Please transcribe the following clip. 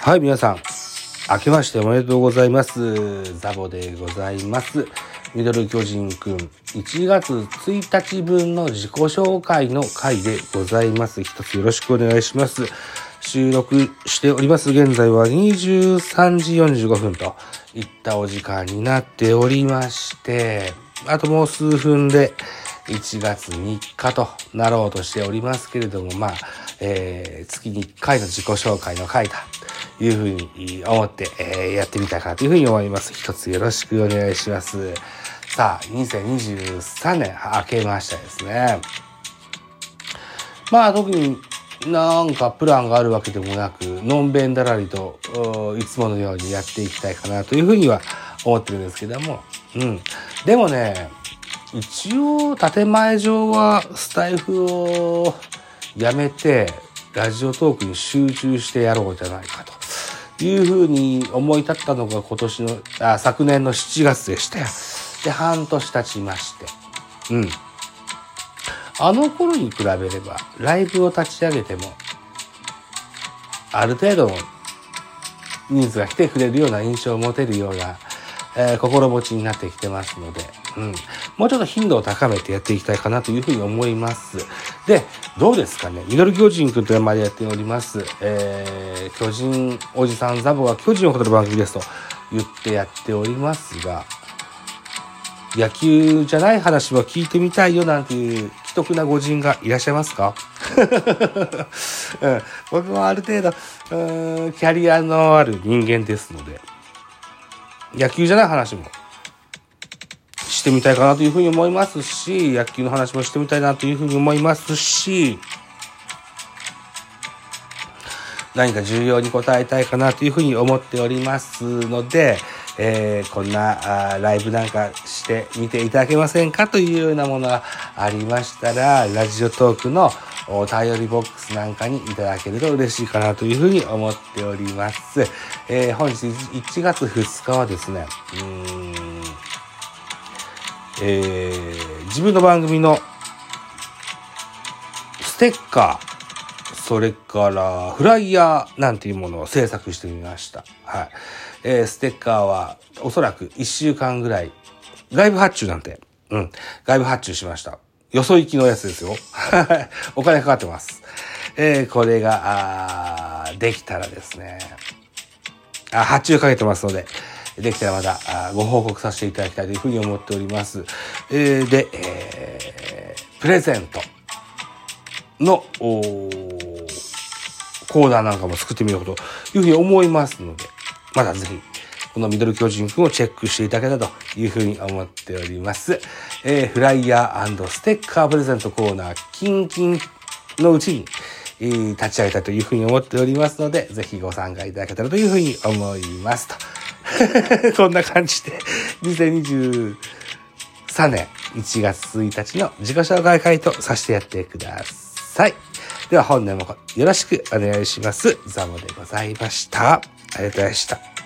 はい、皆さん、明けましておめでとうございます。ザボでございます。ミドル巨人くん、1月1日分の自己紹介の回でございます。一つよろしくお願いします。収録しております。現在は23時45分といったお時間になっておりまして、あともう数分で1月3日となろうとしておりますけれども、まあ、えー月に1回の自己紹介の回だいうふうに思って、えーやってみたかというふうに思います。一つよろしくお願いします。さあ、2023年明けましたですね。まあ特になんかプランがあるわけでもなく、のんべんだらりと、おいつものようにやっていきたいかなというふうには思ってるんですけども。うん。でもね、一応建前上はスタイフをやめて、ラジオトークに集中してやろうじゃないかというふうに思い立ったのが今年の、あ、昨年の7月でしたよ。で、半年経ちまして。うん。あの頃に比べれば、ライブを立ち上げても、ある程度の人数が来てくれるような印象を持てるような、えー心持ちになってきてますので、うん。もうちょっと頻度を高めてやっていきたいかなというふうに思います。で、どうですかねミドル巨人くんという名前でやっております。えー、巨人おじさんザボが巨人を語る番組ですと言ってやっておりますが、野球じゃない話は聞いてみたいよなんていう既得な御人がいらっしゃいますか、うん、僕もある程度キャリアのある人間ですので野球じゃない話もしてみたいかなというふうに思いますし野球の話もしてみたいなというふうに思いますし何か重要に答えたいかなというふうに思っておりますので、えーこんなあライブなんかしてみていただけませんかというようなものがありましたら、ラジオトークのお便りボックスなんかにいただけると嬉しいかなというふうに思っております。えー本日1月2日はですね、うんえー自分の番組のステッカー、それからフライヤーなんていうものを制作してみました。はい。えーステッカーはおそらく1週間ぐらい、外部発注なんて、うん、外部発注しました。よそ行きのやつですよ。お金かかってます。えーこれが、あできたらですね、あ発注かけてますので、できたらまたご報告させていただきたいというふうに思っております。えーで、えープレゼントのコーナーなんかも作ってみようというふうに思いますので、またぜひ、このミドル巨人くんをチェックしていただけたというふうに思っております。えーフライヤーステッカープレゼントコーナー、キンキンのうちに、えー立ち上げたいというふうに思っておりますので、ぜひご参加いただけたらというふうに思いますと。こんな感じで、2023年1月1日の自己紹介会とさせてやってください。では本年もよろしくお願いします。ザボでございました。ありがとうございました。